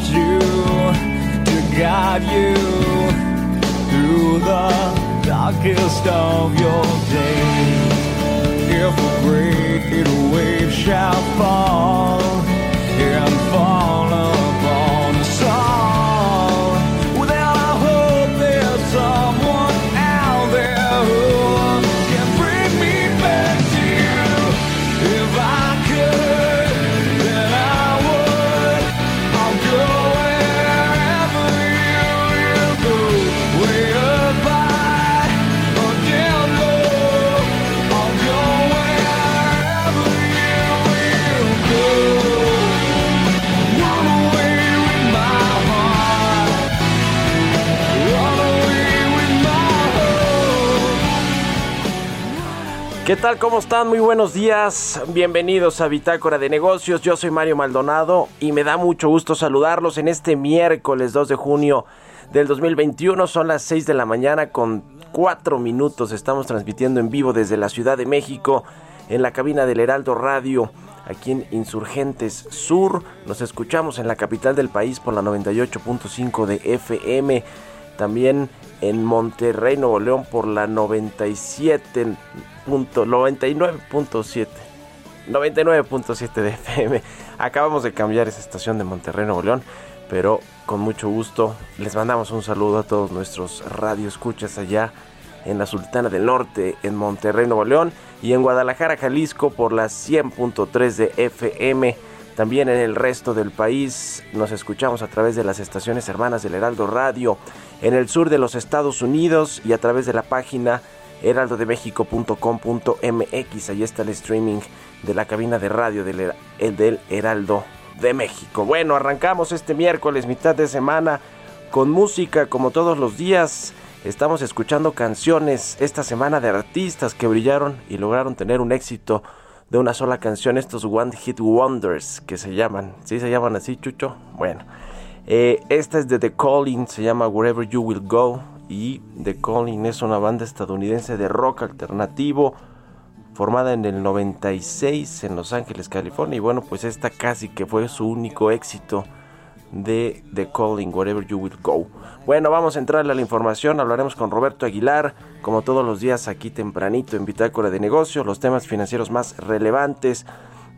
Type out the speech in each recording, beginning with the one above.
You, to guide you through the darkest of your days. If a great wave shall fall ¿Qué tal? ¿Cómo están? Muy buenos días. Bienvenidos a Bitácora de Negocios. Yo soy Mario Maldonado y me da mucho gusto saludarlos en este miércoles 2 de junio del 2021. Son las 6 de la mañana con 4 minutos. Estamos transmitiendo en vivo desde la Ciudad de México en la cabina del Heraldo Radio. Aquí en Insurgentes Sur. Nos escuchamos en la capital del país por la 98.5 de FM. También en Monterrey, Nuevo León por la 97. 99.7 99.7 de FM. Acabamos de cambiar esa estación de Monterrey, Nuevo León, pero con mucho gusto les mandamos un saludo a todos nuestros radioescuchas allá en la Sultana del Norte, en Monterrey, Nuevo León, y en Guadalajara, Jalisco por la 100.3 de FM. También en el resto del país nos escuchamos a través de las estaciones hermanas del Heraldo Radio, en el sur de los Estados Unidos y a través de la página heraldodemexico.com.mx. Ahí está el streaming de la cabina de radio del, del Heraldo de México. Bueno, arrancamos este miércoles, mitad de semana, con música como todos los días. Estamos escuchando canciones esta semana de artistas que brillaron y lograron tener un éxito de una sola canción, estos One Hit Wonders que se llaman. ¿Sí se llaman así, Chucho? Bueno. Eh, esta es de The Calling, se llama Wherever You Will Go. Y The Calling es una banda estadounidense de rock alternativo formada en el 96 en Los Ángeles, California. Y bueno, pues esta casi que fue su único éxito de The Calling, Wherever You Will Go. Bueno, vamos a entrarle a la información. Hablaremos con Roberto Aguilar, como todos los días aquí tempranito en Bitácora de Negocios, los temas financieros más relevantes,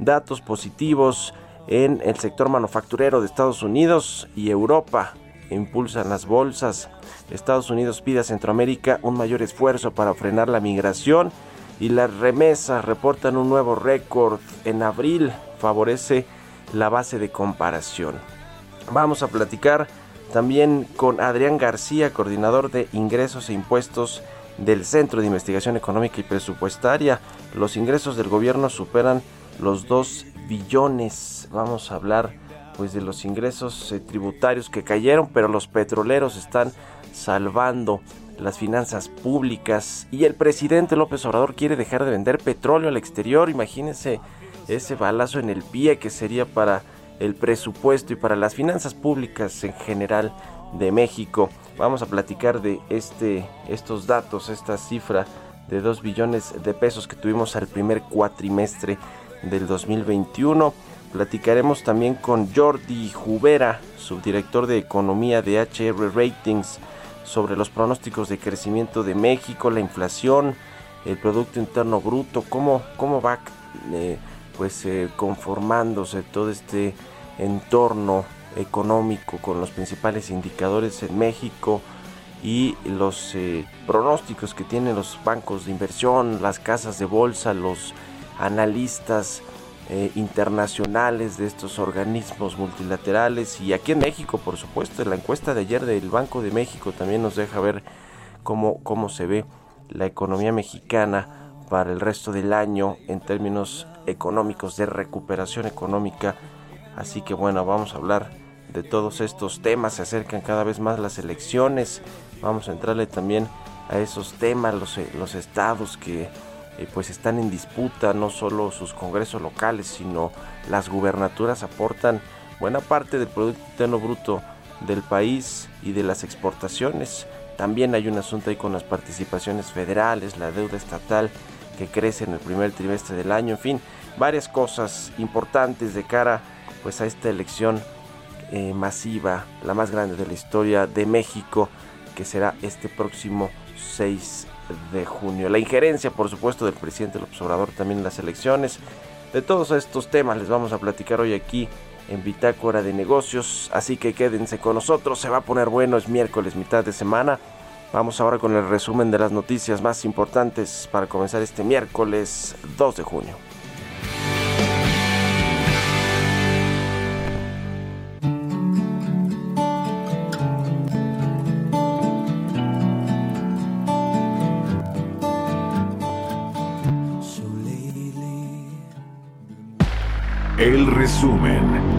datos positivos en el sector manufacturero de Estados Unidos y Europa. Impulsan las bolsas. Estados Unidos pide a Centroamérica un mayor esfuerzo para frenar la migración y las remesas reportan un nuevo récord en abril. Favorece la base de comparación. Vamos a platicar también con Adrián García, coordinador de ingresos e impuestos del Centro de Investigación Económica y Presupuestaria. Los ingresos del gobierno superan los 2 billones. Vamos a hablar pues de los ingresos eh, tributarios que cayeron, pero los petroleros están salvando las finanzas públicas y el presidente López Obrador quiere dejar de vender petróleo al exterior. Imagínense ese balazo en el pie que sería para el presupuesto y para las finanzas públicas en general de México. Vamos a platicar de este, estos datos, esta cifra de 2 billones de pesos que tuvimos al primer cuatrimestre del 2021. Platicaremos también con Jordi Jubera, subdirector de Economía de HR Ratings, sobre los pronósticos de crecimiento de México, la inflación, el Producto Interno Bruto, cómo, cómo va eh, pues, eh, conformándose todo este entorno económico con los principales indicadores en México y los eh, pronósticos que tienen los bancos de inversión, las casas de bolsa, los analistas eh, internacionales de estos organismos multilaterales y aquí en México por supuesto la encuesta de ayer del Banco de México también nos deja ver cómo, cómo se ve la economía mexicana para el resto del año en términos económicos de recuperación económica así que bueno vamos a hablar de todos estos temas. Se acercan cada vez más las elecciones. Vamos a entrarle también a esos temas, los, los estados que eh, pues están en disputa, no solo sus congresos locales, sino las gubernaturas aportan buena parte del Producto Interno Bruto del país y de las exportaciones. También hay un asunto ahí con las participaciones federales, la deuda estatal que crece en el primer trimestre del año, en fin, varias cosas importantes de cara pues a esta elección eh, masiva, la más grande de la historia de México, que será este próximo 6 de junio. La injerencia, por supuesto, del presidente López Obrador también en las elecciones. De todos estos temas les vamos a platicar hoy aquí en Bitácora de Negocios, así que quédense con nosotros, se va a poner bueno, es miércoles, mitad de semana. Vamos ahora con el resumen de las noticias más importantes para comenzar este miércoles 2 de junio. Resumen.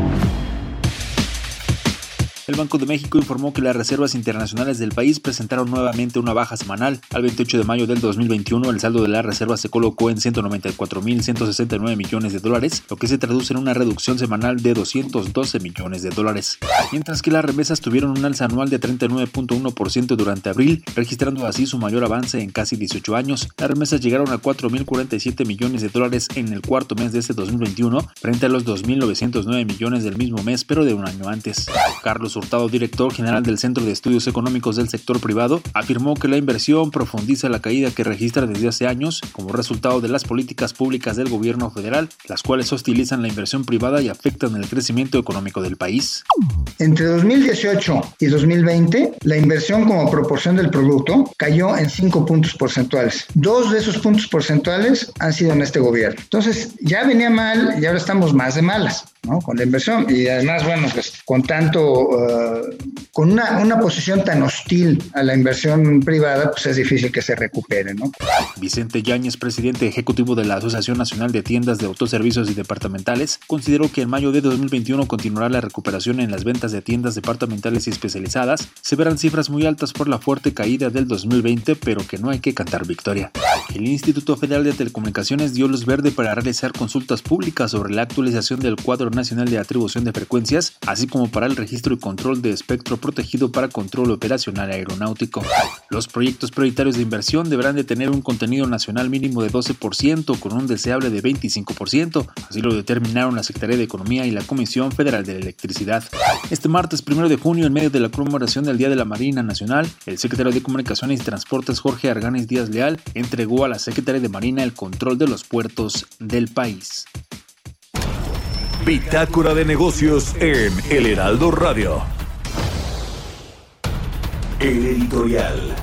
El Banco de México informó que las reservas internacionales del país presentaron nuevamente una baja semanal. Al 28 de mayo del 2021, el saldo de las reservas se colocó en 194.169 millones de dólares, lo que se traduce en una reducción semanal de 212 millones de dólares. Mientras que las remesas tuvieron un alza anual de 39.1% durante abril, registrando así su mayor avance en casi 18 años. Las remesas llegaron a 4.047 millones de dólares en el cuarto mes de este 2021, frente a los 2.909 millones del mismo mes, pero de un año antes. Carlos Hurtado, director general del Centro de Estudios Económicos del Sector Privado, afirmó que la inversión profundiza la caída que registra desde hace años como resultado de las políticas públicas del gobierno federal, las cuales hostilizan la inversión privada y afectan el crecimiento económico del país. Entre 2018 y 2020, la inversión como proporción del producto cayó en 5 puntos porcentuales. Dos de esos puntos porcentuales han sido en este gobierno. Entonces, ya venía mal y ahora estamos más de malas. ¿No? con la inversión y además, bueno, pues con tanto, uh, con una, una, posición tan hostil a la inversión privada, pues es difícil que se recupere. ¿no? Vicente Yáñez, presidente ejecutivo de la Asociación Nacional de Tiendas de Autoservicios y Departamentales, consideró que en mayo de 2021 continuará la recuperación en las ventas de tiendas departamentales y especializadas. Se verán cifras muy altas por la fuerte caída del 2020, pero que no hay que cantar victoria. El Instituto Federal de Telecomunicaciones dio luz verde para realizar consultas públicas sobre la actualización del cuadro Nacional de Atribución de Frecuencias, así como para el registro y control de espectro protegido para control operacional aeronáutico. Los proyectos prioritarios de inversión deberán de tener un contenido nacional mínimo de 12% con un deseable de 25%, así lo determinaron la Secretaría de Economía y la Comisión Federal de Electricidad. Este martes 1 de junio, en medio de la conmemoración del Día de la Marina Nacional, el secretario de Comunicaciones y Transportes Jorge Arganes Díaz Leal entregó a la Secretaría de Marina el control de los puertos del país. Bitácora de negocios en El Heraldo Radio. El editorial.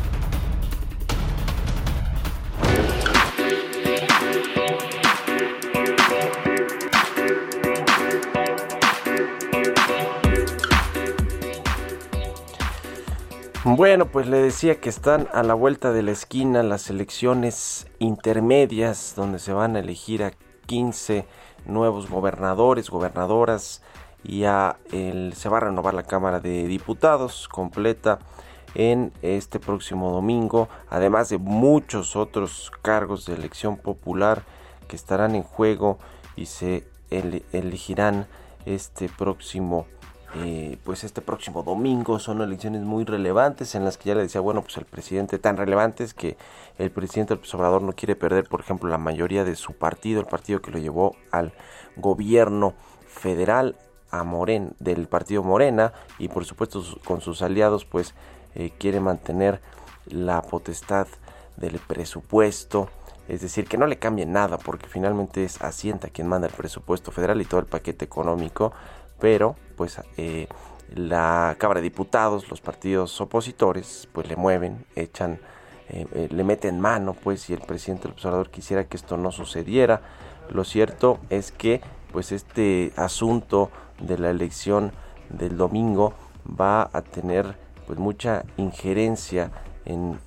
Bueno, pues le decía que están a la vuelta de la esquina las elecciones intermedias donde se van a elegir a 15 nuevos gobernadores, gobernadoras ya se va a renovar la Cámara de Diputados completa en este próximo domingo, además de muchos otros cargos de elección popular que estarán en juego y se elegirán este próximo eh, pues este próximo domingo. Son elecciones muy relevantes en las que ya le decía, bueno, pues el presidente tan relevante es que el presidente López Obrador no quiere perder, por ejemplo, la mayoría de su partido, el partido que lo llevó al gobierno federal a Moren, del partido Morena y por supuesto con sus aliados pues eh, quiere mantener la potestad del presupuesto, es decir, que no le cambie nada, porque finalmente es Hacienda quien manda el presupuesto federal y todo el paquete económico, pero pues eh, la Cámara de Diputados, los partidos opositores, pues le mueven, echan, eh, eh, le meten mano, pues si el presidente del observador quisiera que esto no sucediera. Lo cierto es que pues este asunto de la elección del domingo va a tener pues mucha injerencia en,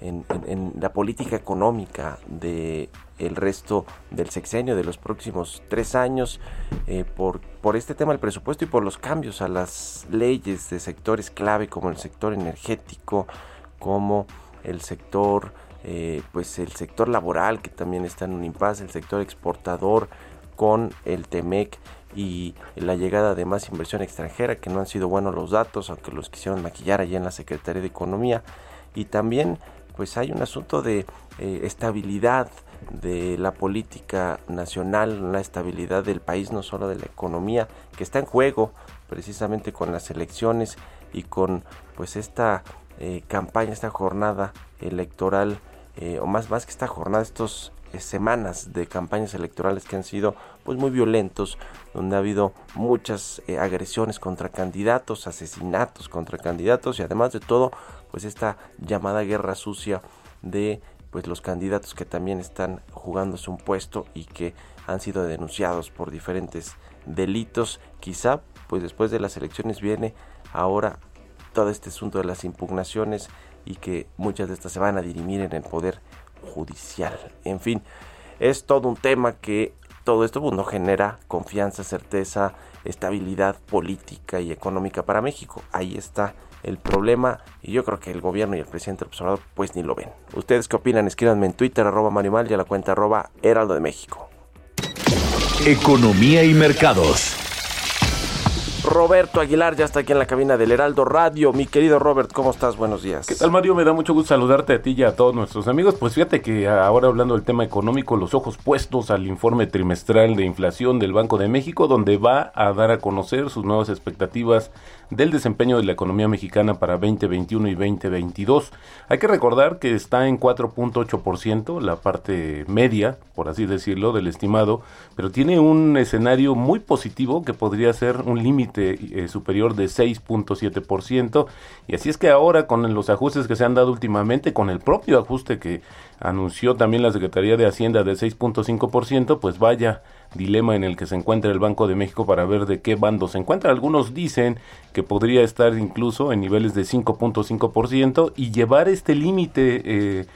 en, la política económica de el resto del sexenio de los próximos tres años eh, por, por este tema del presupuesto y por los cambios a las leyes de sectores clave como el sector energético como el sector eh, pues el sector laboral que también está en un impasse el sector exportador con el TEMEC y la llegada de más inversión extranjera que no han sido buenos los datos aunque los quisieron maquillar allá en la Secretaría de Economía y también pues hay un asunto de eh, estabilidad de la política nacional, la estabilidad del país, no solo de la economía, que está en juego precisamente con las elecciones y con pues esta eh, campaña, esta jornada electoral, eh, o más, más que esta jornada, estos semanas de campañas electorales que han sido pues muy violentos, donde ha habido muchas agresiones contra candidatos, asesinatos contra candidatos y además de todo pues esta llamada guerra sucia de pues los candidatos que también están jugándose un puesto y que han sido denunciados por diferentes delitos. Quizá pues después de las elecciones viene ahora todo este asunto de las impugnaciones y que muchas de estas se van a dirimir en el poder judicial. En fin, es todo un tema que todo esto no genera confianza, certeza, estabilidad política y económica para México. Ahí está el problema y yo creo que el gobierno y el presidente observador pues ni lo ven. ¿Ustedes qué opinan? Escríbanme en Twitter arroba Marimal y a la cuenta arroba Heraldo de México. Economía y mercados. Roberto Aguilar ya está aquí en la cabina del Heraldo Radio. Mi querido Robert, ¿cómo estás? Buenos días. ¿Qué tal Mario? Me da mucho gusto saludarte a ti y a todos nuestros amigos. Pues fíjate que ahora hablando del tema económico, los ojos puestos al informe trimestral de inflación del Banco de México, donde va a dar a conocer sus nuevas expectativas del desempeño de la economía mexicana para 2021 y 2022. Hay que recordar que está en 4.8%, la parte media, por así decirlo, del estimado, pero tiene un escenario muy positivo que podría ser un límite eh, superior de 6.7%. Y así es que ahora con los ajustes que se han dado últimamente, con el propio ajuste que anunció también la Secretaría de Hacienda del 6.5%, pues vaya dilema en el que se encuentra el Banco de México para ver de qué bando se encuentra. Algunos dicen que podría estar incluso en niveles de 5.5% y llevar este límite eh,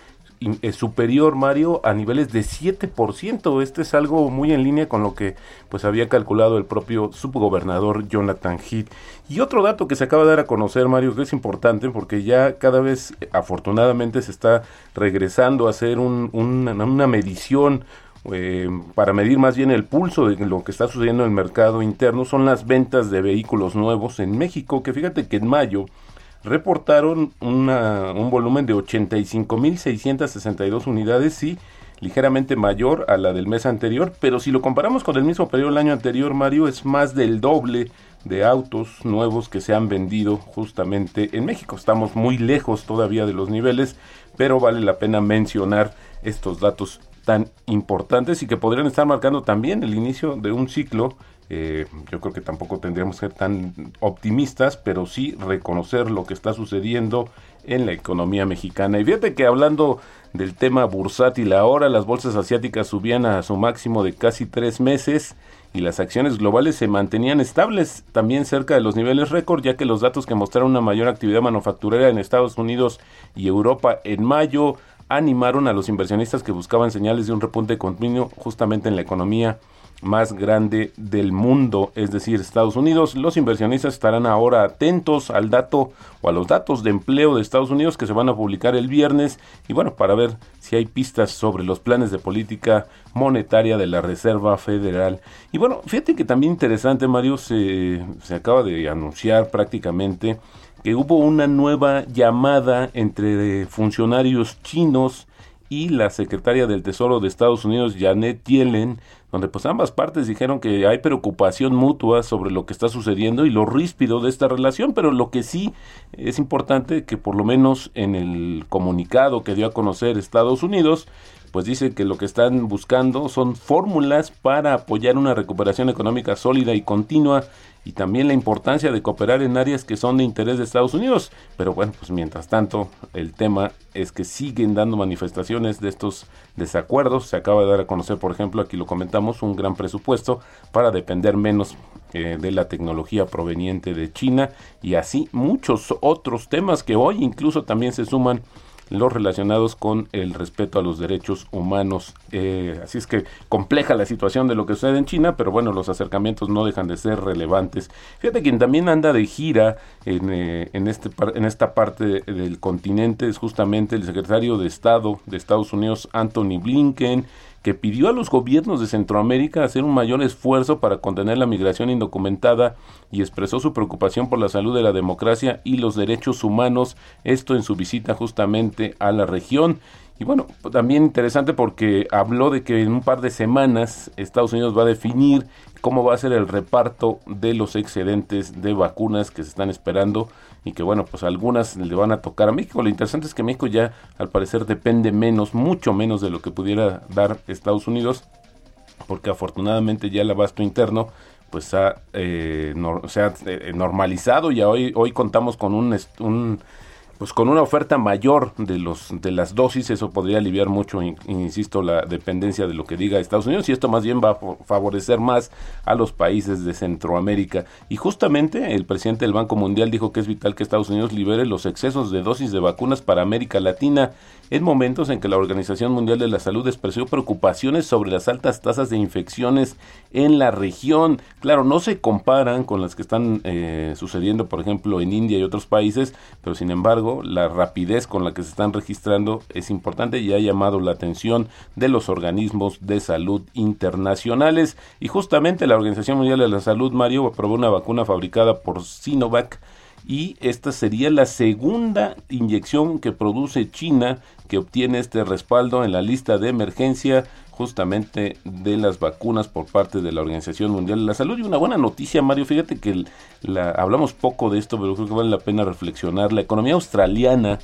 eh, superior, Mario, a niveles de 7%. Este es algo muy en línea con lo que pues había calculado el propio subgobernador Jonathan Heath. Y otro dato que se acaba de dar a conocer, Mario, que es importante porque ya cada vez afortunadamente se está regresando a hacer una medición eh, para medir más bien el pulso de lo que está sucediendo en el mercado interno son las ventas de vehículos nuevos en México, que fíjate que en mayo reportaron un volumen de 85.662 unidades, sí, ligeramente mayor a la del mes anterior, pero si lo comparamos con el mismo periodo del año anterior, Mario, es más del doble de autos nuevos que se han vendido justamente en México. Estamos muy lejos todavía de los niveles, pero vale la pena mencionar estos datos tan importantes y que podrían estar marcando también el inicio de un ciclo. Eh, yo creo que tampoco tendríamos que ser tan optimistas, pero sí reconocer lo que está sucediendo en la economía mexicana. Y fíjate que hablando del tema bursátil ahora, las bolsas asiáticas subían a su máximo de casi tres meses y las acciones globales se mantenían estables también cerca de los niveles récord, ya que los datos que mostraron una mayor actividad manufacturera en Estados Unidos y Europa en mayo animaron a los inversionistas que buscaban señales de un repunte continuo justamente en la economía más grande del mundo, es decir, Estados Unidos. Los inversionistas estarán ahora atentos al dato o a los datos de empleo de Estados Unidos que se van a publicar el viernes y bueno, para ver si hay pistas sobre los planes de política monetaria de la Reserva Federal. Y bueno, fíjate que también interesante, Mario, se, se acaba de anunciar prácticamente que hubo una nueva llamada entre funcionarios chinos y la secretaria del Tesoro de Estados Unidos, Janet Yellen, donde pues ambas partes dijeron que hay preocupación mutua sobre lo que está sucediendo y lo ríspido de esta relación, pero lo que sí es importante que por lo menos en el comunicado que dio a conocer Estados Unidos, pues dice que lo que están buscando son fórmulas para apoyar una recuperación económica sólida y continua y también la importancia de cooperar en áreas que son de interés de Estados Unidos. Pero bueno, pues mientras tanto, el tema es que siguen dando manifestaciones de estos desacuerdos. Se acaba de dar a conocer, por ejemplo, aquí lo comentamos, un gran presupuesto para depender menos eh, de la tecnología proveniente de China y así muchos otros temas que hoy incluso también se suman los relacionados con el respeto a los derechos humanos. Eh, así es que compleja la situación de lo que sucede en China, pero bueno, los acercamientos no dejan de ser relevantes. Fíjate quien también anda de gira en, eh, en, este, en esta parte del continente es justamente el secretario de Estado de Estados Unidos, Anthony Blinken que pidió a los gobiernos de Centroamérica hacer un mayor esfuerzo para contener la migración indocumentada y expresó su preocupación por la salud de la democracia y los derechos humanos, esto en su visita justamente a la región. Y bueno, también interesante porque habló de que en un par de semanas Estados Unidos va a definir cómo va a ser el reparto de los excedentes de vacunas que se están esperando y que bueno, pues algunas le van a tocar a México. Lo interesante es que México ya al parecer depende menos, mucho menos de lo que pudiera dar Estados Unidos, porque afortunadamente ya el abasto interno pues ha, eh, se ha eh, normalizado y hoy, hoy contamos con un pues con una oferta mayor de los de las dosis eso podría aliviar mucho insisto la dependencia de lo que diga Estados Unidos y esto más bien va a favorecer más a los países de Centroamérica y justamente el presidente del Banco Mundial dijo que es vital que Estados Unidos libere los excesos de dosis de vacunas para América Latina en momentos en que la Organización Mundial de la Salud expresó preocupaciones sobre las altas tasas de infecciones en la región. Claro, no se comparan con las que están eh, sucediendo, por ejemplo, en India y otros países, pero sin embargo, la rapidez con la que se están registrando es importante y ha llamado la atención de los organismos de salud internacionales. Y justamente la Organización Mundial de la Salud, Mario, aprobó una vacuna fabricada por Sinovac y esta sería la segunda inyección que produce China que obtiene este respaldo en la lista de emergencia justamente de las vacunas por parte de la Organización Mundial de la Salud. Y una buena noticia, Mario, fíjate que la, hablamos poco de esto, pero creo que vale la pena reflexionar. La economía australiana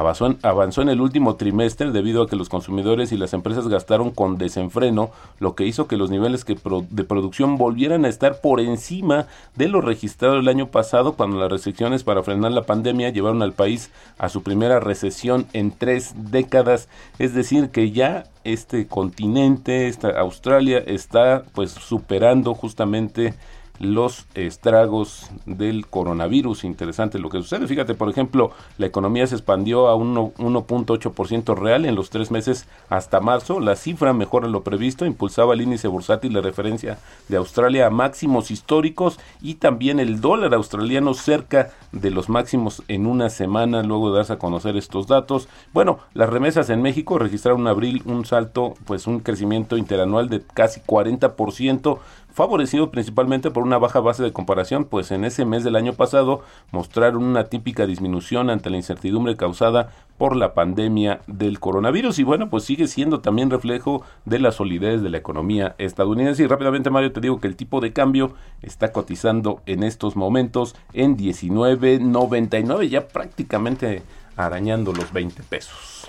avanzó en, avanzó en, el último trimestre debido a que los consumidores y las empresas gastaron con desenfreno, lo que hizo que los niveles de producción volvieran a estar por encima de lo registrado el año pasado cuando las restricciones para frenar la pandemia llevaron al país a su primera recesión en tres décadas. Es decir, que ya este continente, esta Australia, está pues superando justamente los estragos del coronavirus. Interesante lo que sucede. Fíjate, por ejemplo, la economía se expandió a 1.8% real en los tres meses hasta marzo. La cifra mejora lo previsto, impulsaba el índice bursátil de referencia de Australia a máximos históricos y también el dólar australiano cerca de los máximos en una semana luego de darse a conocer estos datos. Bueno, las remesas en México registraron en abril un salto, pues un crecimiento interanual de casi 40%, favorecido principalmente por una baja base de comparación, pues en ese mes del año pasado mostraron una típica disminución ante la incertidumbre causada por la pandemia del coronavirus y bueno, pues sigue siendo también reflejo de la solidez de la economía estadounidense y rápidamente Mario te digo que el tipo de cambio está cotizando en estos momentos en 19.99 ya prácticamente arañando los 20 pesos.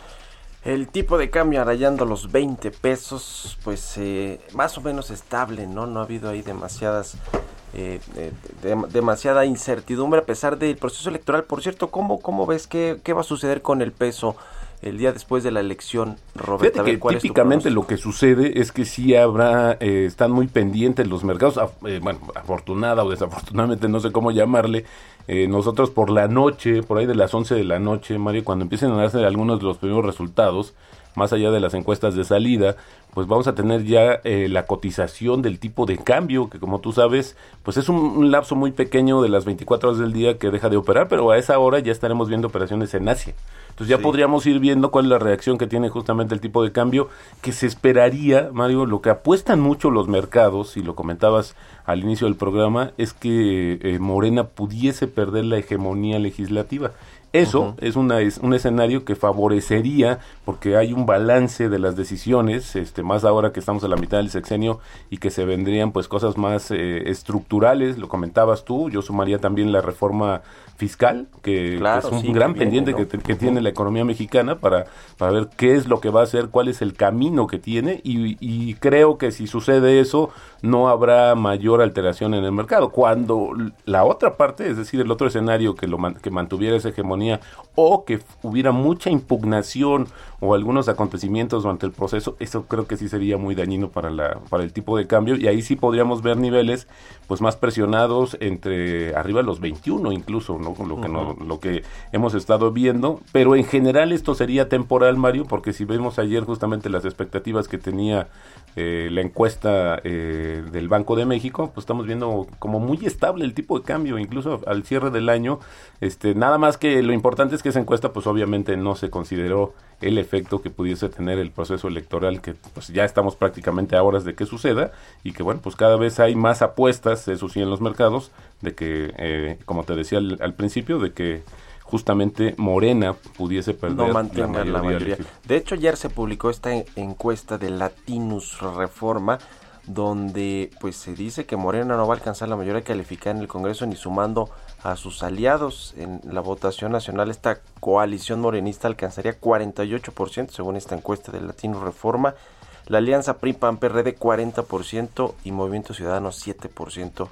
El tipo de cambio rayando los 20 pesos, pues eh, más o menos estable, ¿no? No ha habido ahí demasiadas, eh, eh, demasiada incertidumbre a pesar del proceso electoral. Por cierto, ¿cómo, cómo ves qué, qué va a suceder con el peso? El día después de la elección, Roberto. que típicamente lo que sucede es que sí habrá, están muy pendientes los mercados, bueno, afortunada o desafortunadamente, no sé cómo llamarle, eh, nosotros por la noche, por ahí de las 11 de la noche, Mario, cuando empiecen a darse algunos de los primeros resultados, más allá de las encuestas de salida, pues vamos a tener ya eh, la cotización del tipo de cambio, que como tú sabes, pues es un, un, lapso muy pequeño de las 24 horas del día que deja de operar, pero a esa hora ya estaremos viendo operaciones en Asia. Entonces ya sí. podríamos ir viendo cuál es la reacción que tiene justamente el tipo de cambio que se esperaría, Mario, lo que apuestan mucho los mercados, y lo comentabas al inicio del programa, es que eh, Morena pudiese perder la hegemonía legislativa. Eso uh -huh. es, una, es un escenario que favorecería, porque hay un balance de las decisiones, este, más ahora que estamos a la mitad del sexenio y que se vendrían pues cosas más eh, estructurales, lo comentabas tú, yo sumaría también la reforma fiscal, que, claro, que es un sí, gran que pendiente que, que, tiene la economía mexicana para, para ver qué es lo que va a hacer, cuál es el camino que tiene y, y creo que si sucede eso no habrá mayor alteración en el mercado. Cuando la otra parte, es decir, el otro escenario que, lo man, que mantuviera esa hegemonía o que hubiera mucha impugnación o algunos acontecimientos durante el proceso, eso creo que sí sería muy dañino para, la, para el tipo de cambio y ahí sí podríamos ver niveles pues más presionados entre arriba de los 21 incluso, ¿no? Lo que, uh -huh. no, lo que hemos estado viendo, pero en general esto sería temporal, Mario, porque si vemos ayer justamente las expectativas que tenía eh, la encuesta eh, del Banco de México, pues estamos viendo como muy estable el tipo de cambio, incluso al cierre del año, este, nada más que lo importante es que esa encuesta pues obviamente no se consideró el efecto que pudiese tener el proceso electoral que pues ya estamos prácticamente a horas de que suceda y que bueno pues cada vez hay más apuestas eso sí en los mercados de que eh, como te decía al, al principio de que justamente Morena pudiese perder no mantenga la mayoría. La mayoría. De hecho, ayer se publicó esta encuesta de Latinus Reforma, donde pues se dice que Morena no va a alcanzar la mayoría calificada en el Congreso ni sumando a sus aliados en la votación nacional. Esta coalición morenista alcanzaría 48% según esta encuesta de Latinus Reforma. La alianza PRI-PAN-PRD 40% y Movimiento Ciudadano 7%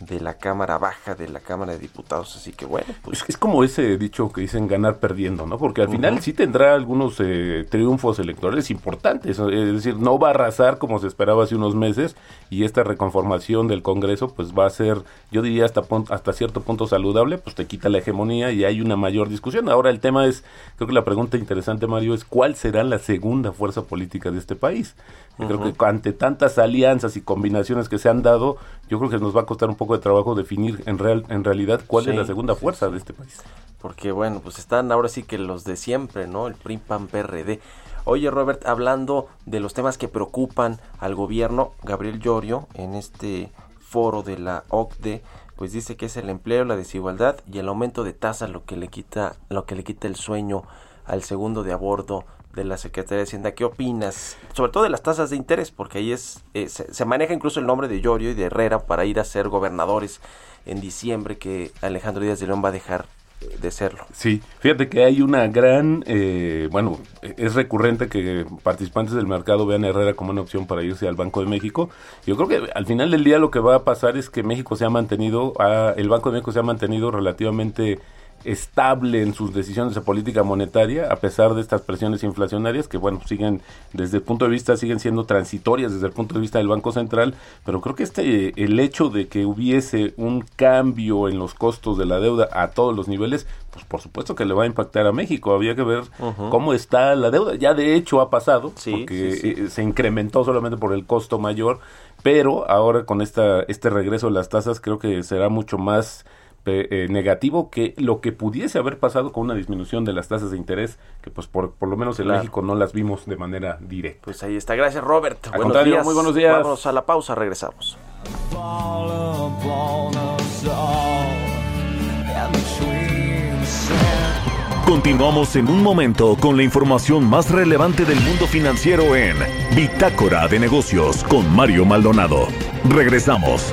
de la Cámara Baja de la Cámara de Diputados. Así que bueno, pues. Es, es como ese dicho que dicen ganar perdiendo, ¿no? Porque al uh -huh. final sí tendrá algunos eh, triunfos electorales importantes. Es decir, no va a arrasar como se esperaba hace unos meses y esta reconformación del Congreso pues va a ser, yo diría hasta, hasta cierto punto saludable, pues te quita la hegemonía y hay una mayor discusión. Ahora el tema es, creo que la pregunta interesante, Mario, es cuál será la segunda fuerza política de este país. Uh -huh. Creo que ante tantas alianzas y combinaciones que se han dado, yo creo que nos va a costar un poco de trabajo definir en, real, en realidad cuál sí, es la segunda sí, fuerza sí. de este país. Porque bueno, pues están ahora sí que los de siempre, ¿no? El PRI, PAN, PRD. Oye, Robert, hablando de los temas que preocupan al gobierno, Gabriel Llorio, en este foro de la OCDE, pues dice que es el empleo, la desigualdad y el aumento de tasas lo que le quita, lo que le quita el sueño al segundo de abordo de la Secretaría de Hacienda. ¿Qué opinas? Sobre todo de las tasas de interés, porque ahí es eh, se, se, maneja incluso el nombre de Llorio y de Herrera para ir a ser gobernadores en diciembre, que Alejandro Díaz de León va a dejar eh, de serlo. Sí, fíjate que hay una gran, eh, bueno, es recurrente que participantes del mercado vean a Herrera como una opción para irse al Banco de México. Yo creo que al final del día lo que va a pasar es que México se ha mantenido, a, el Banco de México se ha mantenido relativamente estable en sus decisiones de política monetaria a pesar de estas presiones inflacionarias que bueno siguen desde el punto de vista siguen siendo transitorias desde el punto de vista del Banco Central pero creo que este el hecho de que hubiese un cambio en los costos de la deuda a todos los niveles pues por supuesto que le va a impactar a México había que ver uh -huh. cómo está la deuda ya de hecho ha pasado sí, porque sí, sí. se incrementó solamente por el costo mayor pero ahora con esta este regreso de las tasas creo que será mucho más eh, negativo que lo que pudiese haber pasado con una disminución de las tasas de interés, que pues por, por lo menos en claro. México no las vimos de manera directa. Pues ahí está, gracias Robert. Al buenos días. Muy buenos días. Vamos a la pausa, regresamos. Continuamos en un momento con la información más relevante del mundo financiero en Bitácora de Negocios con Mario Maldonado. Regresamos.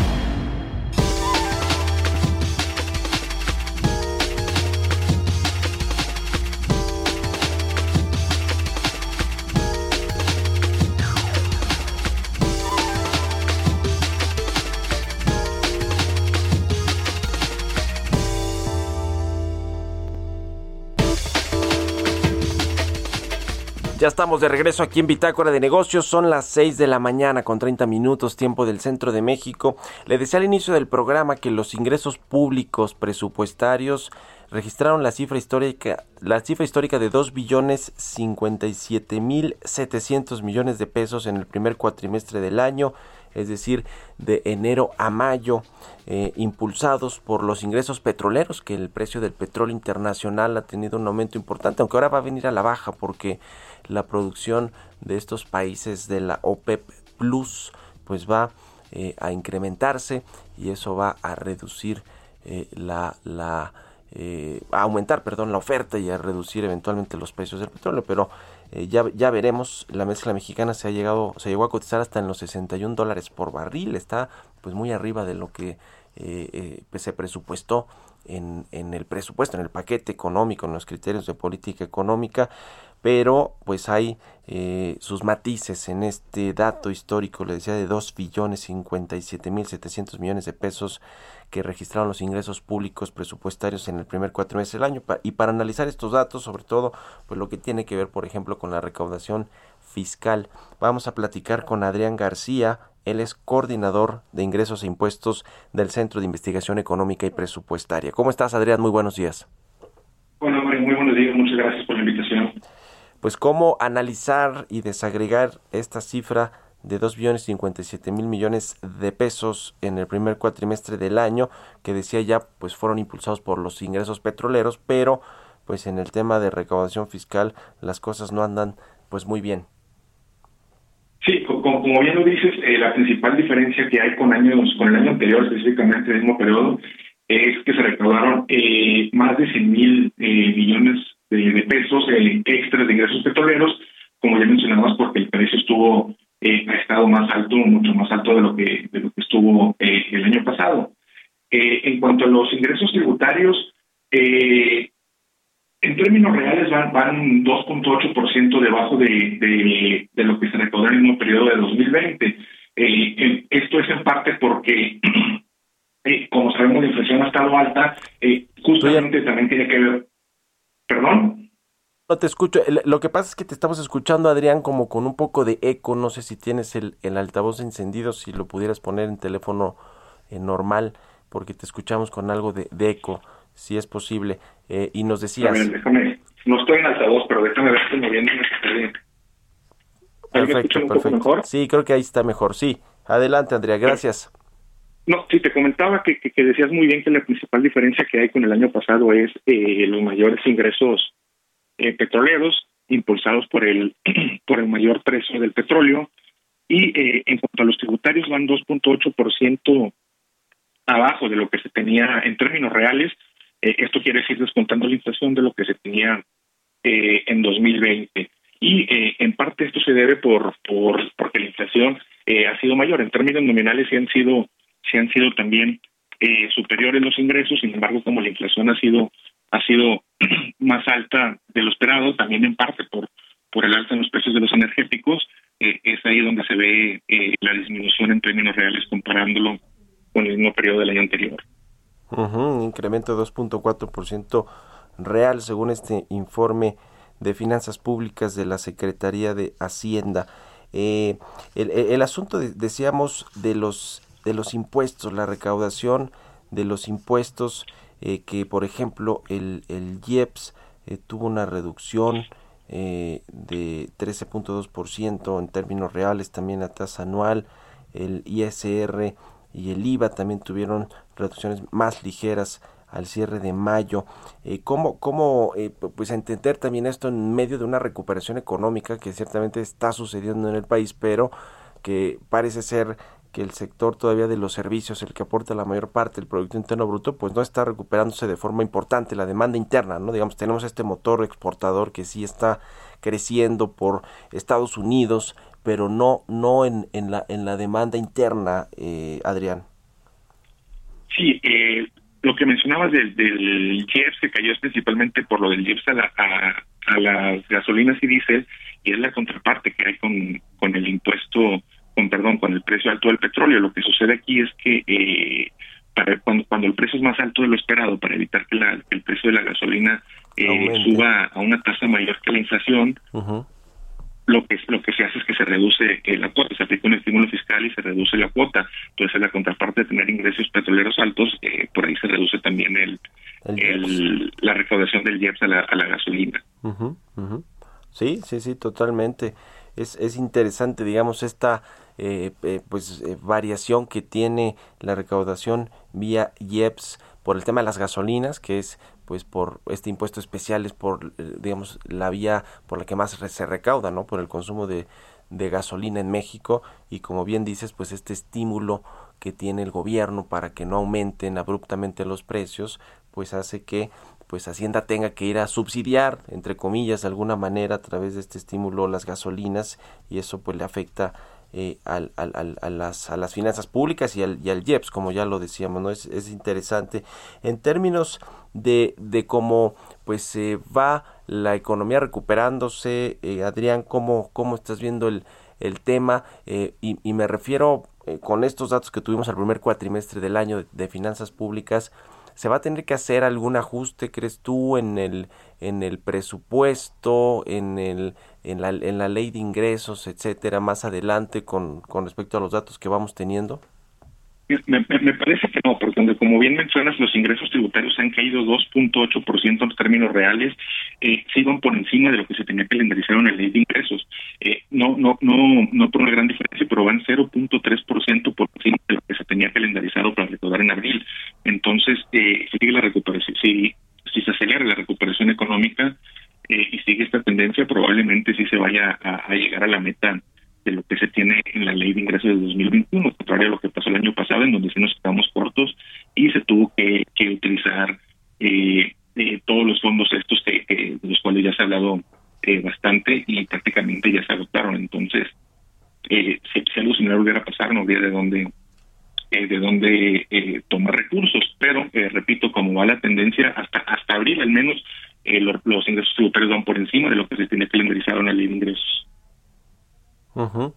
Ya estamos de regreso aquí en Bitácora de Negocios. Son las 6 de la mañana con 30 minutos, tiempo del centro de México. Le decía al inicio del programa que los ingresos públicos presupuestarios registraron la cifra histórica, la cifra histórica de 2 billones 57 mil 700 millones de pesos en el primer cuatrimestre del año es decir, de enero a mayo, eh, impulsados por los ingresos petroleros, que el precio del petróleo internacional ha tenido un aumento importante, aunque ahora va a venir a la baja porque la producción de estos países de la OPEP Plus pues va eh, a incrementarse y eso va a reducir eh, la, la a aumentar perdón la oferta y a reducir eventualmente los precios del petróleo. Pero eh, ya, ya veremos, la mezcla mexicana se ha llegado, se llegó a cotizar hasta en los 61 dólares por barril, está pues muy arriba de lo que eh, eh, pues, se presupuestó en, en, el presupuesto, en el paquete económico, en los criterios de política económica, pero pues hay sus matices en este dato histórico, le decía, de 2 billones 57 mil 700 millones de pesos que registraron los ingresos públicos presupuestarios en el primer cuatrimestre del año. Y para analizar estos datos, sobre todo, pues lo que tiene que ver, por ejemplo, con la recaudación fiscal, vamos a platicar con Adrián García. Él es coordinador de ingresos e impuestos del Centro de Investigación Económica y Presupuestaria. ¿Cómo estás, Adrián? Muy buenos días. Bueno, muy buenos días. Muchas gracias por la invitación. Pues cómo analizar y desagregar esta cifra de 2 billones 57 mil millones de pesos en el primer cuatrimestre del año, que decía ya pues fueron impulsados por los ingresos petroleros, pero pues en el tema de recaudación fiscal las cosas no andan pues muy bien. Sí, como, bien lo dices, eh, la principal diferencia que hay con años, con el año anterior, específicamente el mismo periodo, es que se recaudaron eh, más de 100 mil eh, millones de, pesos extras de ingresos petroleros, como ya mencionabas, porque el precio estuvo eh, ha estado más alto, mucho más alto de lo que, de lo que estuvo eh, el año pasado. Eh, en cuanto a los ingresos tributarios, en términos reales van, van 2.8% debajo de, de, lo que se recaudó en el mismo periodo de 2020. esto es en parte porque, como sabemos, la inflación ha estado alta, justamente también tiene que ver... ¿Perdón? No te escucho. Lo que pasa es que te estamos escuchando, Adrián, como con un poco de eco. No sé si tienes el, el altavoz encendido, si lo pudieras poner en teléfono eh, normal, porque te escuchamos con algo de, eco, si es posible. Eh, y nos decías... déjame, no estoy en altavoz, pero déjame ver si moviéndome. Perfecto, perfecto. mejor? Sí, creo que ahí está mejor. Sí, adelante, Andrea, gracias. No, sí, te comentaba que, decías muy bien que la principal diferencia que hay con el año pasado es eh, los mayores ingresos eh, petroleros impulsados por el por el mayor precio del petróleo y eh, en cuanto a los tributarios van 2.8% abajo de lo que se tenía en términos reales. Eh, esto quiere decir descontando la inflación de lo que se tenía en 2020. Y en parte esto se debe por, por porque la inflación ha sido mayor. En términos nominales sí han sido, sí han sido también superiores los ingresos, sin embargo, como la inflación ha sido ha sido más alta de lo esperado, también en parte por, por el alza en los precios de los energéticos, eh, es ahí donde se ve eh, la disminución en términos reales comparándolo con el mismo periodo del año anterior. un incremento de 2.4% real según este informe de finanzas públicas de la Secretaría de Hacienda. Eh, el, el, asunto, decíamos, de los, de los impuestos, la recaudación de los impuestos eh, que por ejemplo el, el IEPS eh, tuvo una reducción eh, de 13.2% en términos reales, también la tasa anual, el ISR y el IVA también tuvieron reducciones más ligeras al cierre de mayo. Eh, ¿Cómo, cómo pues entender también esto en medio de una recuperación económica que ciertamente está sucediendo en el país, pero que parece ser que el sector todavía de los servicios, el que aporta la mayor parte del Producto Interno Bruto, pues no está recuperándose de forma importante la demanda interna, ¿no? Digamos, tenemos este motor exportador que sí está creciendo por Estados Unidos, pero no no en, en la en la demanda interna, eh, Adrián. Sí, eh, lo que mencionabas del, del se cayó principalmente por lo del IEPS a, a, las gasolinas y diésel, y es la contraparte que hay con, con el impuesto con perdón, con el precio alto del petróleo. Lo que sucede aquí es que eh, para cuando, cuando el precio es más alto de lo esperado, para evitar que, el precio de la gasolina eh, suba a una tasa mayor que la inflación, lo que lo que se hace es que se reduce eh, la cuota, se aplica un estímulo fiscal y se reduce la cuota. Entonces, la contraparte de tener ingresos petroleros altos, eh, por ahí se reduce también el, el, la recaudación del IEPS a la, a la gasolina. Sí, sí, sí, totalmente. Es, es interesante, digamos, esta eh, pues variación que tiene la recaudación vía IEPS por el tema de las gasolinas, que es pues por este impuesto especial es por eh, digamos la vía por la que más se recauda no por el consumo de, de gasolina en México. Y como bien dices pues este estímulo que tiene el gobierno para que no aumenten abruptamente los precios pues hace que pues Hacienda tenga que ir a subsidiar entre comillas de alguna manera a través de este estímulo las gasolinas y eso pues le afecta eh, al, al, a, las, a las finanzas públicas y al, y al IEPS, como ya lo decíamos, ¿no? Es, es interesante. En términos de, de cómo pues se va la economía recuperándose, eh, Adrián, ¿cómo, ¿cómo estás viendo el, el tema? Eh, y, y, me refiero eh, con estos datos que tuvimos al primer cuatrimestre del año de finanzas públicas, ¿Se va a tener que hacer algún ajuste, crees tú, en el, en el presupuesto, en, el, en, la, en la ley de ingresos, etcétera, más adelante con, con respecto a los datos que vamos teniendo? Me, me, parece que no, porque como bien mencionas, los ingresos tributarios han caído 2.8% en términos reales, eh, siguen por encima de lo que se tenía calendarizado en la ley de ingresos. Eh, no, no, no, no por una gran diferencia, pero van 0.3% por encima de lo que se tenía calendarizado para recaudar en abril. Entonces, eh, sigue la recuperación, si, si se acelera la recuperación económica eh, y sigue esta tendencia, probablemente sí se vaya a llegar a la meta de lo que se tiene en la ley de ingresos de 2021, contrario a lo que pasó el año pasado, en donde sí nos quedamos cortos y se tuvo que, que utilizar eh, eh, todos los fondos estos que, de los cuales ya se ha hablado eh, bastante y prácticamente ya se agotaron. Entonces, eh, si, si, algo similar hubiera pasado, no habría de dónde eh, de dónde tomar recursos. Pero, repito, como va la tendencia, hasta hasta abril al menos, los, los ingresos tributarios van por encima de lo que se tiene calendarizado en la ley de ingresos. Uh.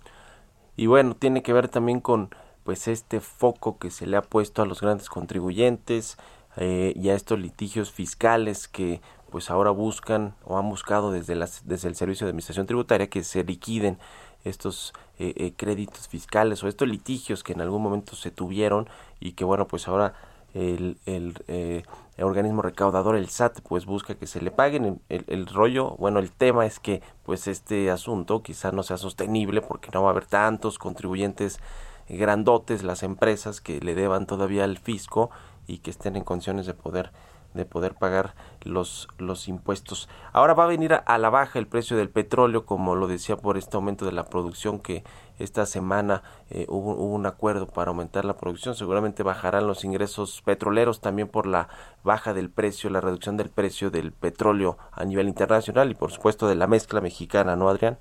Y bueno, tiene que ver también con pues este foco que se le ha puesto a los grandes contribuyentes eh, y a estos litigios fiscales que pues ahora buscan o han buscado desde las desde el servicio de administración tributaria que se liquiden estos eh, eh, créditos fiscales o estos litigios que en algún momento se tuvieron y que bueno pues ahora el, eh, el, organismo recaudador, el SAT, pues busca que se le paguen. El, el, rollo, bueno, el tema es que pues este asunto quizá no sea sostenible porque no va a haber tantos contribuyentes grandotes, las empresas que le deban todavía al fisco y que estén en condiciones de poder de poder pagar los, los impuestos. Ahora va a venir a, la baja el precio del petróleo, como lo decía por este aumento de la producción que esta semana eh, hubo, hubo, un acuerdo para aumentar la producción. Seguramente bajarán los ingresos petroleros también por la baja del precio, la reducción del precio del petróleo a nivel internacional y por supuesto de la mezcla mexicana, ¿no, Adrián?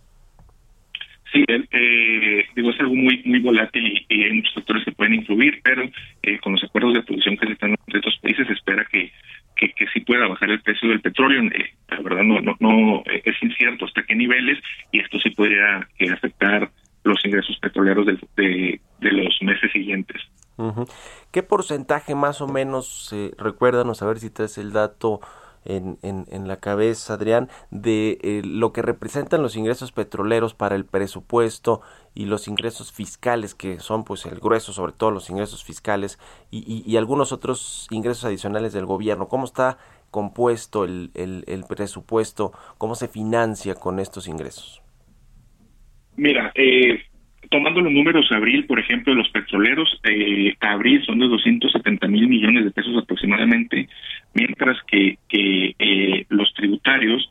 Sí, eh, digo, es algo muy muy volátil y, hay muchos factores que pueden influir, pero eh, con los acuerdos de producción que se están entre estos países se espera que que, que sí pueda bajar el precio del petróleo. Eh, la verdad no, no, no eh, es incierto hasta qué niveles y esto sí podría eh, afectar los ingresos petroleros de, de, los meses siguientes. ¿Qué porcentaje más o menos, eh, recuérdanos a ver si traes el dato en, en, en la cabeza, Adrián, de eh, lo que representan los ingresos petroleros para el presupuesto y los ingresos fiscales, que son pues el grueso, sobre todo los ingresos fiscales y, y, y algunos otros ingresos adicionales del gobierno. ¿Cómo está compuesto el, el, el presupuesto? ¿Cómo se financia con estos ingresos? Mira, eh, tomando los números abril, por ejemplo, los petroleros, eh, abril son de 270 mil millones de pesos aproximadamente, mientras que, eh, los tributarios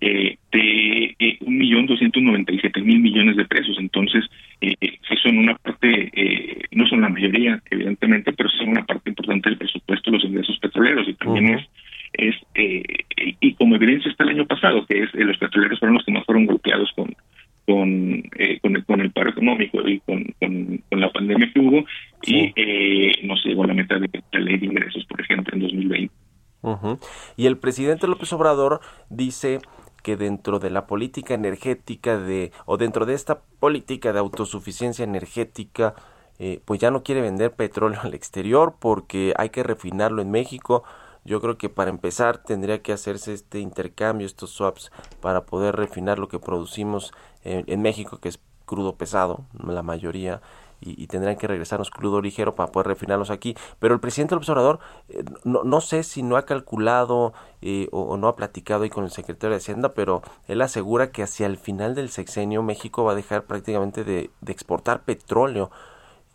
eh, de eh, un millón doscientos noventa y siete mil millones de pesos. Entonces, eh, sí son una parte, eh, no son la mayoría, evidentemente, pero son una parte importante del presupuesto de los ingresos petroleros y también uh -huh. es, es eh, y como evidencia está el año pasado, que es los petroleros fueron los que más fueron golpeados con con, eh, con, el, con el paro económico y con, con, con la pandemia que hubo sí. y eh, no se llegó a la meta de la ley de ingresos, por ejemplo, en 2020. Uh -huh. Y el presidente López Obrador dice que dentro de la política energética de o dentro de esta política de autosuficiencia energética eh, pues ya no quiere vender petróleo al exterior porque hay que refinarlo en México. Yo creo que para empezar tendría que hacerse este intercambio, estos swaps, para poder refinar lo que producimos en México, que es crudo pesado, la mayoría, y, tendrán que regresarnos crudo ligero para poder refinarlos aquí. Pero el presidente del observador, eh, no, no, sé si no ha calculado eh, o, no ha platicado ahí con el secretario de Hacienda, pero él asegura que hacia el final del sexenio México va a dejar prácticamente de, de exportar petróleo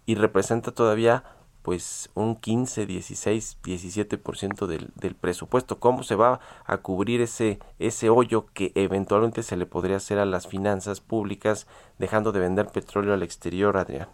y representa todavía pues un 15, 16, 17% del, del presupuesto. ¿Cómo se va a cubrir ese, ese hoyo que eventualmente se le podría hacer a las finanzas públicas dejando de vender petróleo al exterior, Adrián?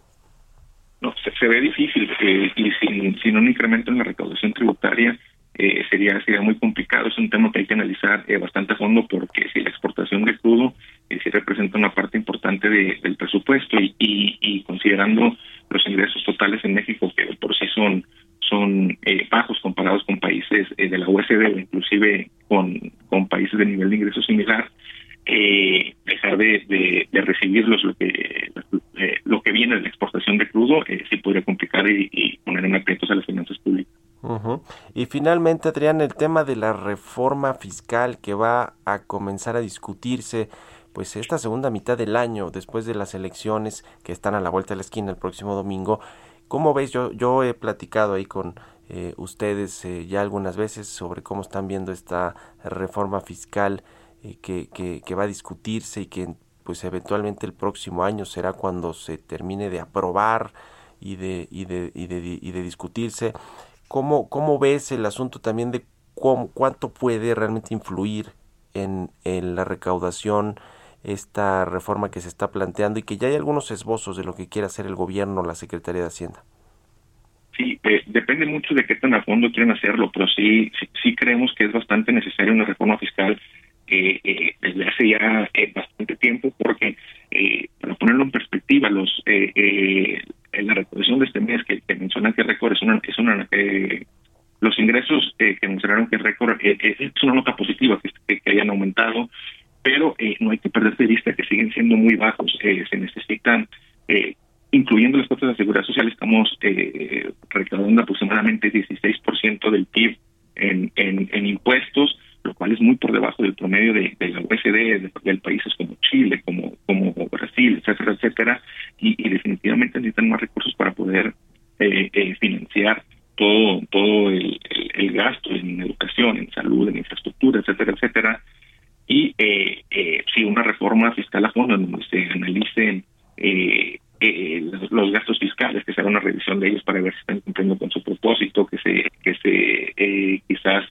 No, se, ve difícil eh, y sin, sin un incremento en la recaudación tributaria eh, sería sería muy complicado. Es un tema que hay que analizar eh, bastante a fondo porque si la exportación de crudo eh, sí representa una parte importante del presupuesto y, y, y, considerando los ingresos totales en México que por sí son son eh, bajos comparados con países de la OECD o inclusive con, con países de nivel de ingreso similar, dejar de, de, recibirlos lo que eh, lo que viene de la exportación de crudo eh, sí podría complicar y, poner en aprietos a las finanzas públicas. Y finalmente, Adrián, el tema de la reforma fiscal que va a comenzar a discutirse pues esta segunda mitad del año después de las elecciones que están a la vuelta de la esquina el próximo domingo. ¿Cómo veis? Yo, yo he platicado ahí con eh, ustedes ya algunas veces sobre cómo están viendo esta reforma fiscal eh, que, que, va a discutirse y que pues eventualmente el próximo año será cuando se termine de aprobar y de, y de, y de, y de discutirse. ¿Cómo, ¿Cómo ves el asunto también de cuánto puede realmente influir en, en la recaudación esta reforma que se está planteando y que ya hay algunos esbozos de lo que quiere hacer el gobierno, la Secretaría de Hacienda? Sí, eh, depende mucho de qué tan a fondo quieren hacerlo, pero sí, sí, sí creemos que es bastante necesaria una reforma fiscal eh, desde hace ya eh, bastante tiempo, porque eh, para ponerlo en perspectiva, los eh, en la recaudación de este mes que, que mencionan que récord es una, es una los ingresos que mencionaron que récord es una nota positiva que, que, hayan aumentado, pero no hay que perder de vista que siguen siendo muy bajos, se necesitan incluyendo las cuotas de seguridad social, estamos eh, recaudando aproximadamente 16% del PIB en, en, en impuestos lo cual es muy por debajo del promedio de, la OECD, de, países como Chile, como, como Brasil, etcétera, etcétera, y, definitivamente necesitan más recursos para poder eh, eh, financiar todo todo el, gasto en educación, en salud, en infraestructura, etcétera, etcétera. Y eh, eh, sí, una reforma fiscal a fondo donde se analicen eh, eh, los gastos fiscales, que se haga una revisión de ellos para ver si están cumpliendo con su propósito, que se que se eh, quizás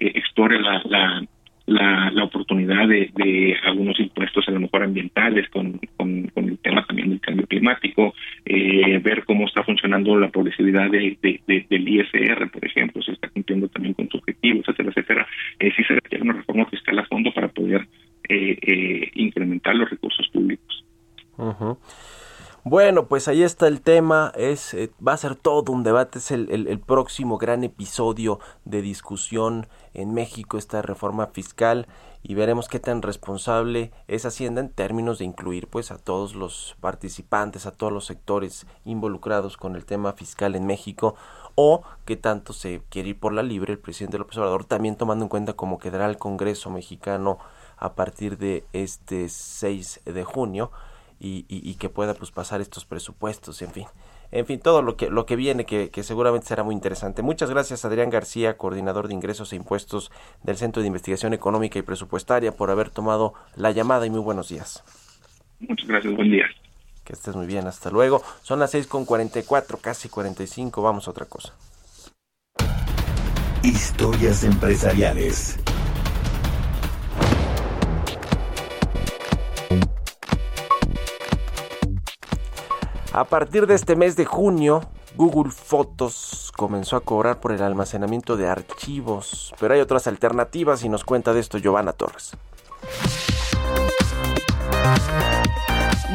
eh, explore la, la, la, oportunidad de, de, algunos impuestos a lo mejor ambientales con, con, el tema también del cambio climático, eh, ver cómo está funcionando la progresividad de, del ISR, por ejemplo, si está cumpliendo también con su objetivo, etcétera, etcétera. Eh, sí se requiere una reforma fiscal a fondo para poder eh, eh, incrementar los recursos públicos. Bueno, pues ahí está el tema, es eh, va a ser todo un debate, es el, próximo gran episodio de discusión en México, esta reforma fiscal, y veremos qué tan responsable es Hacienda en términos de incluir pues a todos los participantes, a todos los sectores involucrados con el tema fiscal en México, o qué tanto se quiere ir por la libre el presidente López Obrador, también tomando en cuenta cómo quedará el Congreso mexicano a partir de este 6 de junio y, y, que pueda pues pasar estos presupuestos, en fin. En fin, todo lo que, lo que viene, que, que, seguramente será muy interesante. Muchas gracias, Adrián García, coordinador de ingresos e impuestos del Centro de Investigación Económica y Presupuestaria, por haber tomado la llamada y muy buenos días. Muchas gracias, buen día. Que estés muy bien, hasta luego. Son las seis con cuatro casi 45, vamos a otra cosa. Historias empresariales. A partir de este mes de junio, Google Fotos comenzó a cobrar por el almacenamiento de archivos, pero hay otras alternativas y nos cuenta de esto Giovanna Torres.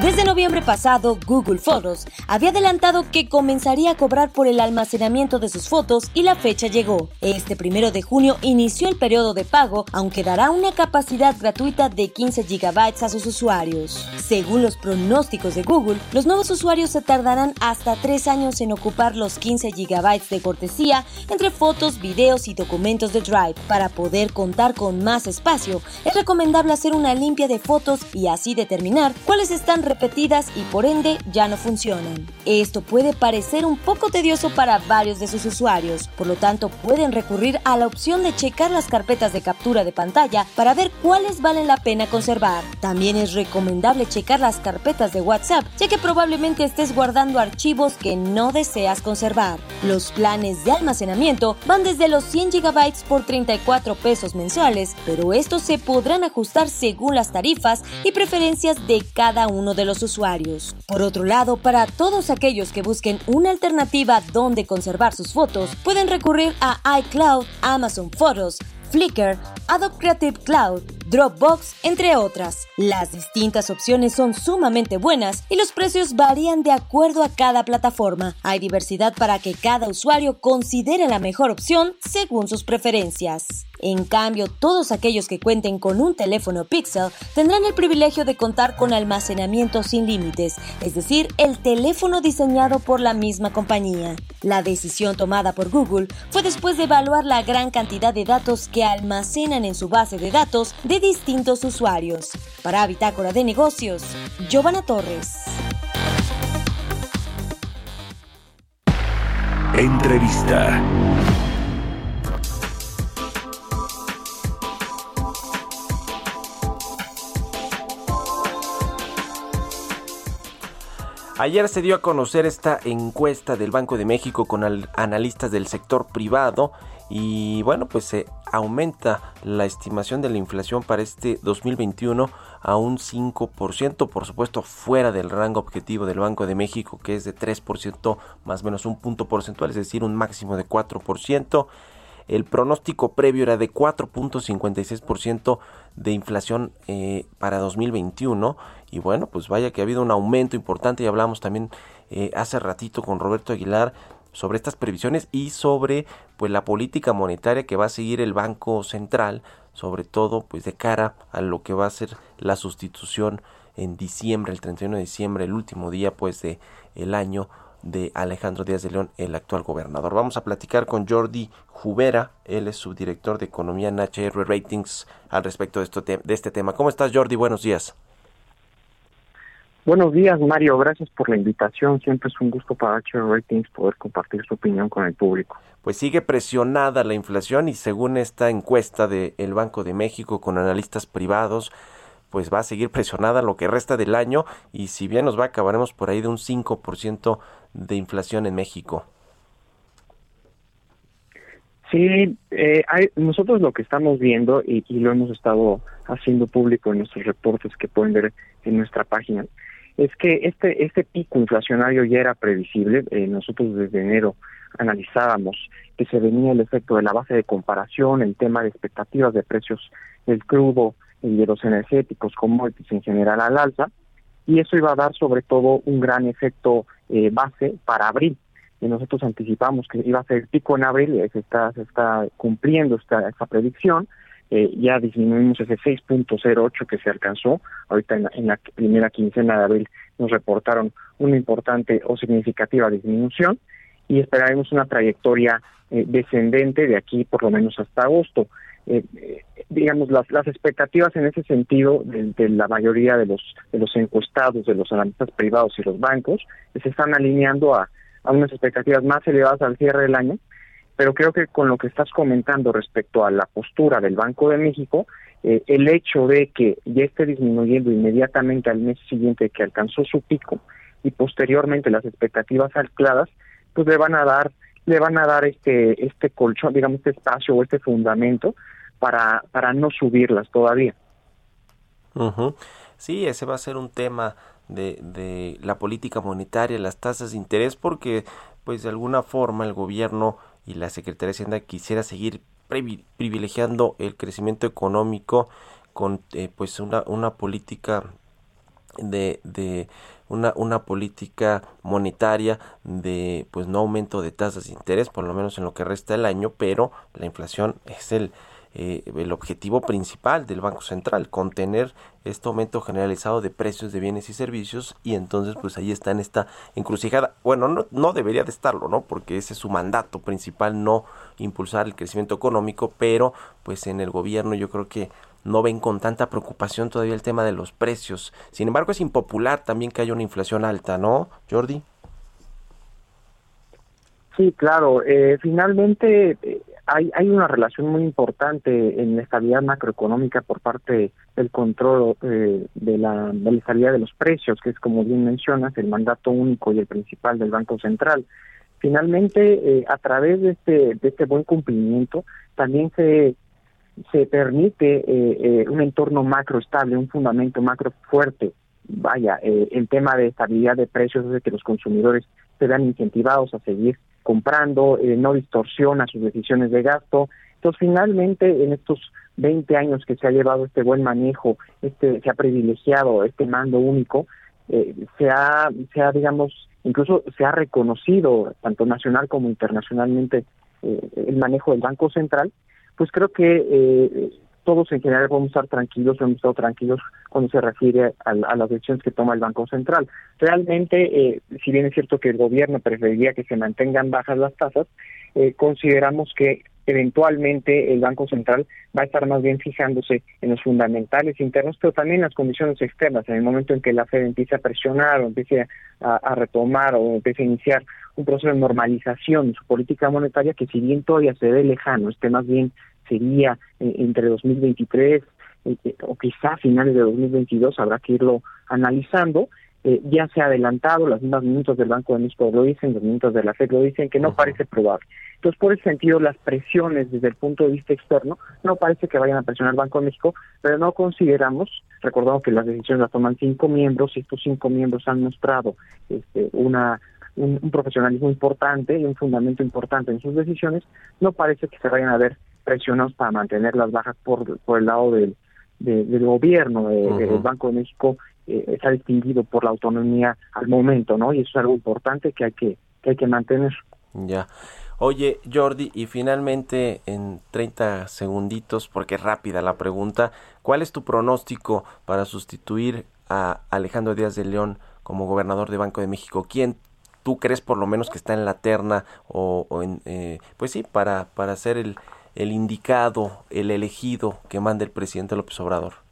Desde noviembre pasado, Google Photos había adelantado que comenzaría a cobrar por el almacenamiento de sus fotos y la fecha llegó. Este primero de junio inició el periodo de pago, aunque dará una capacidad gratuita de 15 GB a sus usuarios. Según los pronósticos de Google, los nuevos usuarios se tardarán hasta tres años en ocupar los 15 GB de cortesía entre fotos, videos y documentos de Drive. Para poder contar con más espacio, es recomendable hacer una limpia de fotos y así determinar cuáles están repetidas y por ende ya no funcionan. Esto puede parecer un poco tedioso para varios de sus usuarios, por lo tanto pueden recurrir a la opción de checar las carpetas de captura de pantalla para ver cuáles valen la pena conservar. También es recomendable checar las carpetas de WhatsApp, ya que probablemente estés guardando archivos que no deseas conservar. Los planes de almacenamiento van desde los 100 GB por 34 pesos mensuales, pero estos se podrán ajustar según las tarifas y preferencias de cada uno de los usuarios. Por otro lado, para todos aquellos que busquen una alternativa donde conservar sus fotos, pueden recurrir a iCloud, Amazon Photos, Flickr, Adobe Creative Cloud, Dropbox, entre otras. Las distintas opciones son sumamente buenas y los precios varían de acuerdo a cada plataforma. Hay diversidad para que cada usuario considere la mejor opción según sus preferencias. En cambio, todos aquellos que cuenten con un teléfono Pixel tendrán el privilegio de contar con almacenamiento sin límites, es decir, el teléfono diseñado por la misma compañía. La decisión tomada por Google fue después de evaluar la gran cantidad de datos que almacenan en su base de datos de distintos usuarios. Para Bitácora de Negocios, Giovanna Torres. Entrevista. Ayer se dio a conocer esta encuesta del Banco de México con analistas del sector privado y bueno, pues se aumenta la estimación de la inflación para este 2021 a un 5%, por supuesto fuera del rango objetivo del Banco de México que es de 3% más o menos un punto porcentual, es decir, un máximo de 4%. El pronóstico previo era de 4.56% de inflación eh, para 2021 y bueno, pues vaya que ha habido un aumento importante y hablamos también eh, hace ratito con Roberto Aguilar sobre estas previsiones y sobre pues la política monetaria que va a seguir el Banco Central, sobre todo pues de cara a lo que va a ser la sustitución en diciembre, el 31 de diciembre, el último día pues de el año de Alejandro Díaz de León, el actual gobernador. Vamos a platicar con Jordi Jubera, él es subdirector de Economía en HR Ratings al respecto de, esto de este tema. ¿Cómo estás Jordi? Buenos días. Buenos días, Mario. Gracias por la invitación. Siempre es un gusto para HR Ratings poder compartir su opinión con el público. Pues sigue presionada la inflación y según esta encuesta del Banco de México con analistas privados, pues va a seguir presionada lo que resta del año y si bien nos va acabaremos por ahí de un 5% de inflación en México. Sí, eh, hay, nosotros lo que estamos viendo y, y, lo hemos estado haciendo público en nuestros reportes que pueden ver en nuestra página, es que este, este pico inflacionario ya era previsible. Eh, nosotros desde enero analizábamos que se venía el efecto de la base de comparación, el tema de expectativas de precios del crudo y de los energéticos, commodities en general al alza, y eso iba a dar sobre todo un gran efecto eh, base para abril. Y nosotros anticipamos que iba a ser pico en abril, se está, se está cumpliendo esta, esta predicción, eh, ya disminuimos ese 6.08 que se alcanzó. Ahorita en la, primera quincena de abril nos reportaron una importante o significativa disminución y esperaremos una trayectoria eh, descendente de aquí por lo menos hasta agosto. Eh, digamos las, las expectativas en ese sentido de, la mayoría de los de los encuestados de los analistas privados y los bancos se están alineando a, a unas expectativas más elevadas al cierre del año pero creo que con lo que estás comentando respecto a la postura del Banco de México, eh, el hecho de que ya esté disminuyendo inmediatamente al mes siguiente que alcanzó su pico y posteriormente las expectativas ancladas, pues le van a dar le van a dar este este colchón, digamos este espacio o este fundamento para para no subirlas todavía. Sí, ese va a ser un tema de, de la política monetaria, las tasas de interés, porque pues de alguna forma el gobierno y la Secretaría de Hacienda quisiera seguir privilegiando el crecimiento económico con eh, pues una, una política de, de una, una política monetaria de pues no aumento de tasas de interés, por lo menos en lo que resta del año, pero la inflación es el, eh, el objetivo principal del Banco Central, contener este aumento generalizado de precios de bienes y servicios y entonces pues ahí está en esta encrucijada. Bueno, no, no debería de estarlo, ¿no? Porque ese es su mandato principal, no impulsar el crecimiento económico, pero pues en el gobierno yo creo que no ven con tanta preocupación todavía el tema de los precios. Sin embargo, es impopular también que haya una inflación alta, ¿no, Jordi? Sí, claro. Eh, finalmente eh, hay, hay una relación muy importante en la estabilidad macroeconómica por parte del control eh, de, la, de la estabilidad de los precios, que es como bien mencionas, el mandato único y el principal del Banco Central. Finalmente, a través de este, de este buen cumplimiento, también se se permite eh, eh, un entorno macro estable, un fundamento macro fuerte. Vaya, eh, el tema de estabilidad de precios hace que los consumidores se vean incentivados a seguir comprando, no distorsiona sus decisiones de gasto. Entonces, finalmente, en estos 20 años que se ha llevado este buen manejo, este se ha privilegiado este mando único, se ha, se ha, digamos, incluso se ha reconocido tanto nacional como internacionalmente el manejo del Banco Central pues creo que eh, todos en general podemos estar tranquilos, hemos estado tranquilos cuando se refiere a, las decisiones que toma el Banco Central. Realmente, eh, si bien es cierto que el gobierno preferiría que se mantengan bajas las tasas, eh, consideramos que eventualmente el Banco Central va a estar más bien fijándose en los fundamentales internos, pero también en las condiciones externas. En el momento en que la Fed empiece a presionar o empiece a, a retomar o empiece a iniciar un proceso de normalización de su política monetaria que si bien todavía se ve lejano, este más bien sería eh, entre 2023 eh, eh, o quizá finales de 2022, habrá que irlo analizando. ya se ha adelantado, las mismas minutos del Banco de México lo dicen, los minutos de la FED lo dicen, que no parece probable. Entonces, por ese sentido, las presiones desde el punto de vista externo no parece que vayan a presionar al Banco de México, pero no consideramos, recordamos que las decisiones las toman cinco miembros y estos cinco miembros han mostrado este, una un, profesionalismo importante y un fundamento importante en sus decisiones, no parece que se vayan a ver presionados para mantener las bajas por, por el lado del, del gobierno. El Banco de México eh, está distinguido por la autonomía al momento, ¿no? Y eso es algo importante que hay que, que, hay que mantener. Ya. Oye, Jordi, y finalmente en 30 segunditos, porque es rápida la pregunta, ¿cuál es tu pronóstico para sustituir a Alejandro Díaz de León como gobernador de Banco de México? ¿Quién tú crees por lo menos que está en la terna o, en, eh, pues sí, para, para ser el, el indicado, el elegido que manda el presidente López Obrador?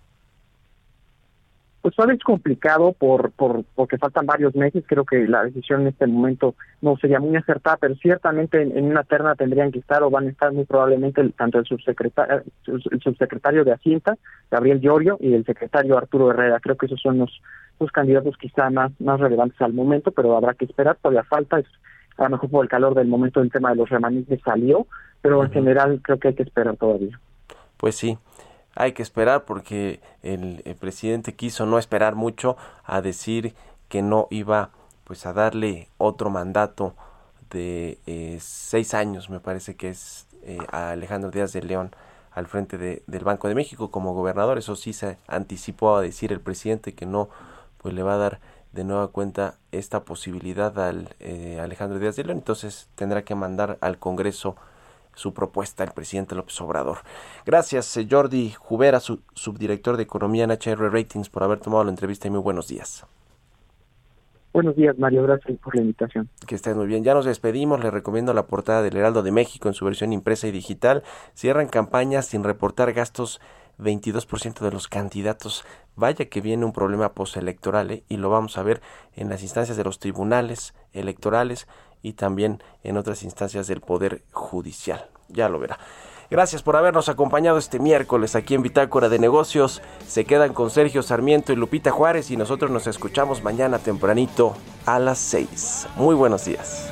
Pues es complicado por, por porque faltan varios meses. Creo que la decisión en este momento no sería muy acertada, pero ciertamente en, una terna tendrían que estar o van a estar muy probablemente tanto el subsecretario, el subsecretario de Hacienda, Gabriel Llorio, y el secretario Arturo Herrera. Creo que esos son los, los candidatos quizá más, más relevantes al momento, pero habrá que esperar. Todavía falta, a lo mejor por el calor del momento el tema de los remanentes salió, pero en general creo que hay que esperar todavía. Pues sí hay que esperar porque el, presidente quiso no esperar mucho a decir que no iba pues a darle otro mandato de eh, seis años me parece que es eh, a Alejandro Díaz de León al frente de, del Banco de México como gobernador eso sí se anticipó a decir el presidente que no pues le va a dar de nueva cuenta esta posibilidad al eh, Alejandro Díaz de León entonces tendrá que mandar al Congreso su propuesta el presidente López Obrador. Gracias, eh, Jordi Jubera, su, subdirector de Economía en HR Ratings, por haber tomado la entrevista y muy buenos días. Buenos días, Mario. Gracias por la invitación. Que estén muy bien. Ya nos despedimos. Le recomiendo la portada del Heraldo de México en su versión impresa y digital. Cierran campañas sin reportar gastos 22% de los candidatos. Vaya que viene un problema postelectoral ¿eh? y lo vamos a ver en las instancias de los tribunales electorales y también en otras instancias del Poder Judicial. Ya lo verá. Gracias por habernos acompañado este miércoles aquí en Bitácora de Negocios. Se quedan con Sergio Sarmiento y Lupita Juárez y nosotros nos escuchamos mañana tempranito a las 6. Muy buenos días.